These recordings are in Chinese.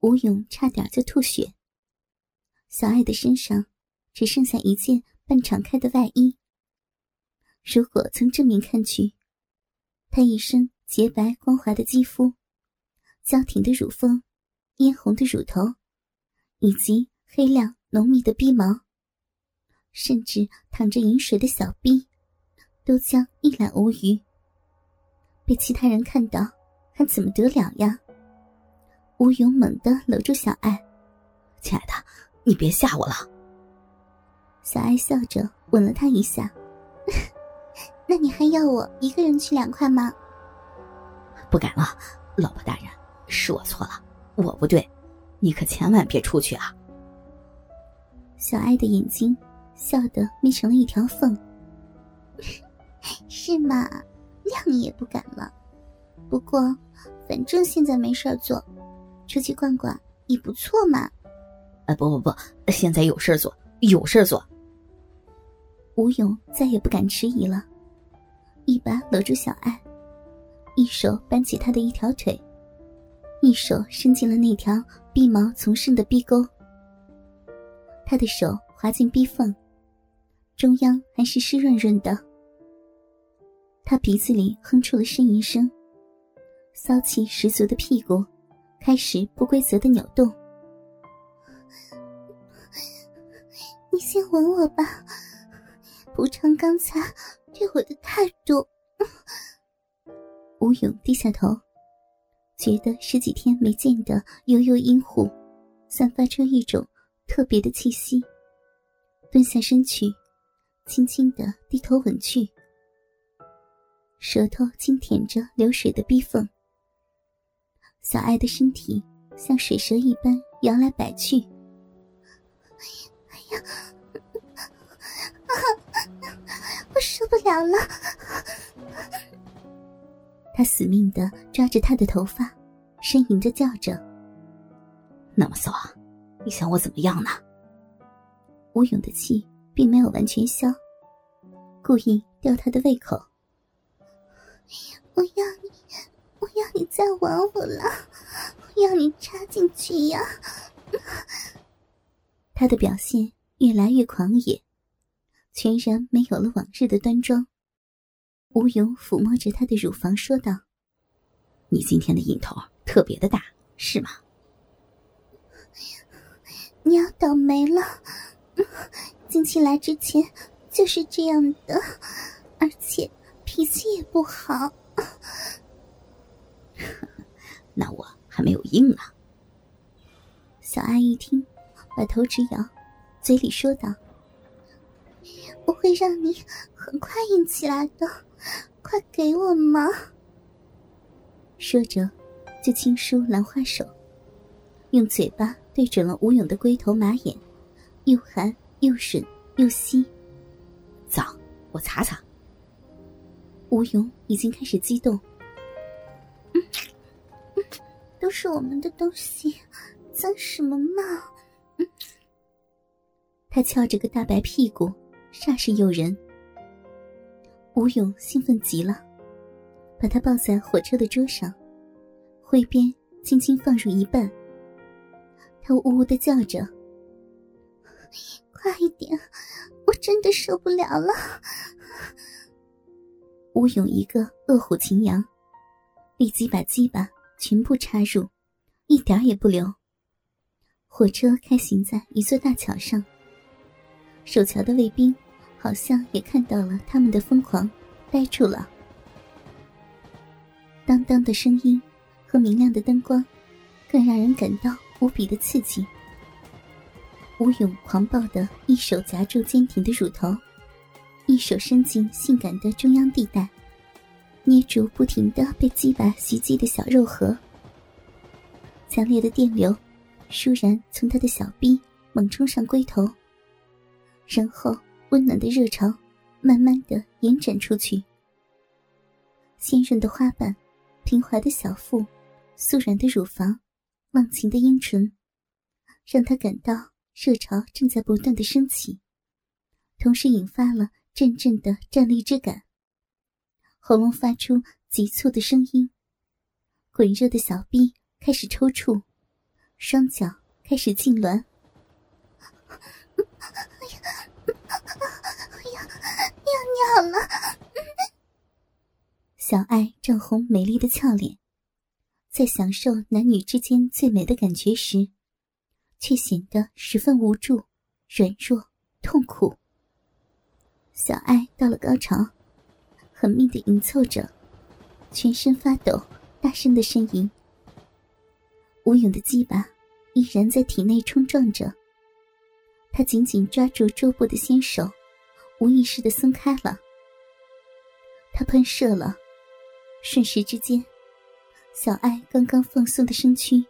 吴勇差点就吐血。小爱的身上只剩下一件半敞开的外衣。如果从正面看去，她一身洁白光滑的肌肤，娇挺的乳峰，嫣红的乳头，以及黑亮浓密的鼻毛，甚至淌着饮水的小臂，都将一览无余。被其他人看到，还怎么得了呀？吴勇猛地搂住小爱：“亲爱的，你别吓我了。”小爱笑着吻了他一下：“ 那你还要我一个人去两块吗？”“不敢了，老婆大人，是我错了，我不对，你可千万别出去啊。”小爱的眼睛笑得眯成了一条缝。“是吗？谅你也不敢了。不过，反正现在没事做。”出去逛逛也不错嘛。啊不不不，现在有事做，有事做。吴勇再也不敢迟疑了，一把搂住小爱，一手扳起她的一条腿，一手伸进了那条逼毛丛生的逼沟。他的手滑进逼缝，中央还是湿润润的。他鼻子里哼出了呻吟声，骚气十足的屁股。开始不规则的扭动，你先吻我吧，补偿刚才对我的态度。吴勇低下头，觉得十几天没见的悠悠阴户，散发出一种特别的气息，蹲下身去，轻轻的低头吻去，舌头轻舔着流水的逼缝。小爱的身体像水蛇一般摇来摆去。哎呀，我受不了了！他死命的抓着她的头发，呻吟着叫着：“那么骚，你想我怎么样呢？”吴勇的气并没有完全消，故意吊他的胃口：“我要你。”我要你再玩我了，我要你插进去呀！他的表现越来越狂野，全然没有了往日的端庄。吴勇抚摸着他的乳房说道：“你今天的瘾头特别的大，是吗？”你要倒霉了，近期来之前就是这样的，而且脾气也不好。那我还没有硬呢。小爱一听，把头直摇，嘴里说道：“我会让你很快硬起来的，快给我嘛！”说着，就轻舒兰花手，用嘴巴对准了吴勇的龟头马眼，又含又吮又吸。早，我擦擦。吴勇已经开始激动。是我们的东西，脏什么嘛！他翘着个大白屁股，煞是诱人。吴勇兴奋极了，把他抱在火车的桌上，挥鞭轻轻放入一半。他呜呜的叫着：“快一点，我真的受不了了！”吴勇一个饿虎擒羊，立即把鸡巴。全部插入，一点也不留。火车开行在一座大桥上。守桥的卫兵好像也看到了他们的疯狂，呆住了。当当的声音和明亮的灯光，更让人感到无比的刺激。吴勇狂暴的一手夹住坚挺的乳头，一手伸进性感的中央地带。捏住不停的被鸡巴袭击的小肉核，强烈的电流倏然从他的小臂猛冲上龟头，然后温暖的热潮慢慢的延展出去。鲜润的花瓣，平滑的小腹，素软的乳房，忘情的阴唇，让他感到热潮正在不断的升起，同时引发了阵阵的站立之感。喉咙发出急促的声音，滚热的小臂开始抽搐，双脚开始痉挛。哎呀，哎呀，尿尿了！小爱涨红美丽的俏脸，在享受男女之间最美的感觉时，却显得十分无助、软弱、痛苦。小爱到了高潮，狠命的迎凑着，全身发抖，大声的呻吟。吴勇的鸡巴依然在体内冲撞着，他紧紧抓住桌布的纤手，无意识的松开了。他喷射了，瞬时之间，小爱刚刚放松的身躯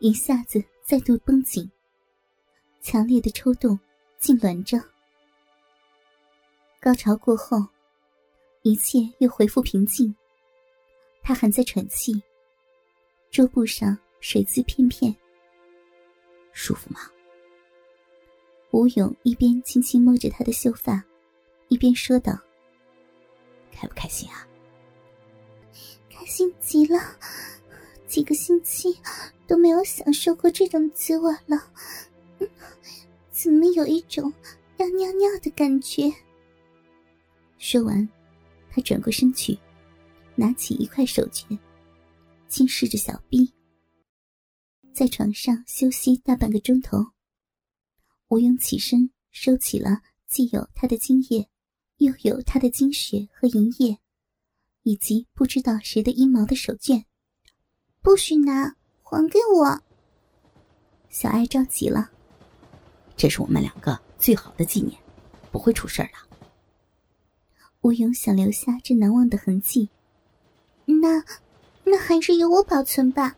一下子再度绷紧，强烈的抽动，痉挛着。高潮过后，一切又恢复平静。他还在喘气，桌布上。水渍片片，舒服吗？吴勇一边轻轻摸着他的秀发，一边说道：“开不开心啊？”“开心极了，几个星期都没有享受过这种滋味了，怎么有一种要尿尿的感觉？”说完，他转过身去，拿起一块手绢，轻视着小臂。在床上休息大半个钟头，吴勇起身收起了既有他的精液，又有他的精血和银液，以及不知道谁的阴毛的手绢。不许拿，还给我！小爱着急了。这是我们两个最好的纪念，不会出事儿的。吴勇想留下这难忘的痕迹，那，那还是由我保存吧。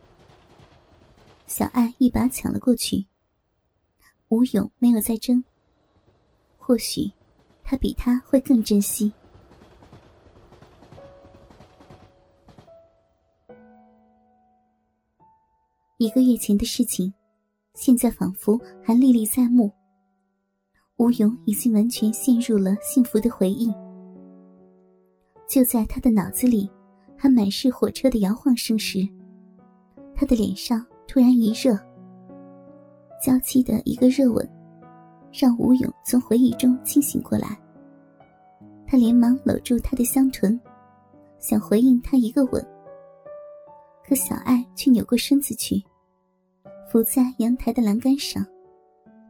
小爱一把抢了过去。吴勇没有再争。或许，他比他会更珍惜。一个月前的事情，现在仿佛还历历在目。吴勇已经完全陷入了幸福的回忆。就在他的脑子里还满是火车的摇晃声时，他的脸上。突然一热，娇妻的一个热吻，让吴勇从回忆中清醒过来。他连忙搂住她的香臀，想回应她一个吻。可小爱却扭过身子去，伏在阳台的栏杆上，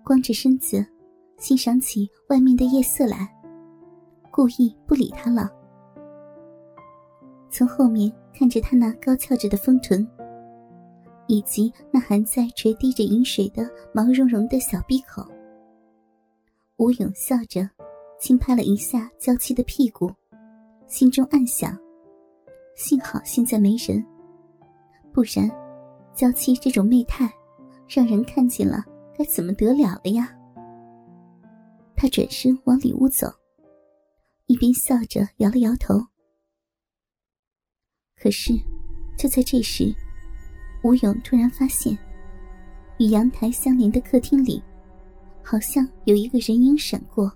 光着身子，欣赏起外面的夜色来，故意不理他了。从后面看着他那高翘着的丰臀。以及那还在垂滴着饮水的毛茸茸的小闭口，吴勇笑着，轻拍了一下娇妻的屁股，心中暗想：幸好现在没人，不然，娇妻这种媚态，让人看见了该怎么得了了呀？他转身往里屋走，一边笑着摇了摇头。可是，就在这时。吴勇突然发现，与阳台相连的客厅里，好像有一个人影闪过。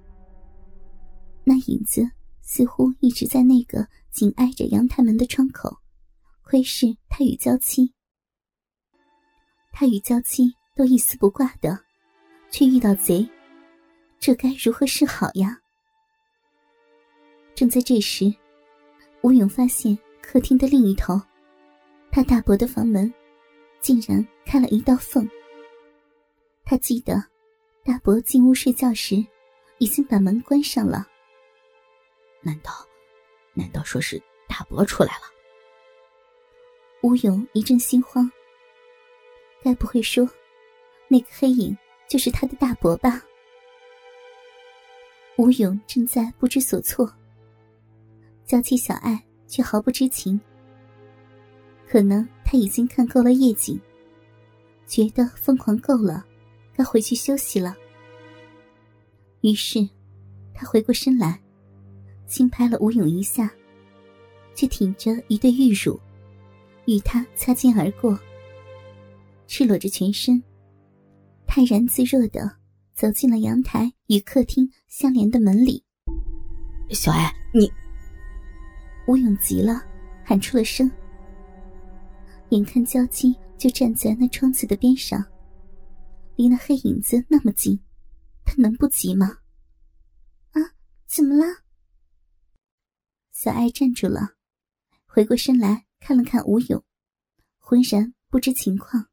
那影子似乎一直在那个紧挨着阳台门的窗口，窥视他与娇妻。他与娇妻都一丝不挂的，却遇到贼，这该如何是好呀？正在这时，吴勇发现客厅的另一头，他大伯的房门。竟然开了一道缝。他记得，大伯进屋睡觉时，已经把门关上了。难道，难道说是大伯出来了？吴勇一阵心慌。该不会说，那个黑影就是他的大伯吧？吴勇正在不知所措，娇妻小爱却毫不知情。可能他已经看够了夜景，觉得疯狂够了，该回去休息了。于是，他回过身来，轻拍了吴勇一下，却挺着一对玉乳，与他擦肩而过，赤裸着全身，泰然自若的走进了阳台与客厅相连的门里。小爱，你！吴勇急了，喊出了声。眼看娇妻就站在那窗子的边上，离那黑影子那么近，他能不急吗？啊，怎么了？小爱站住了，回过身来看了看吴勇，浑然不知情况。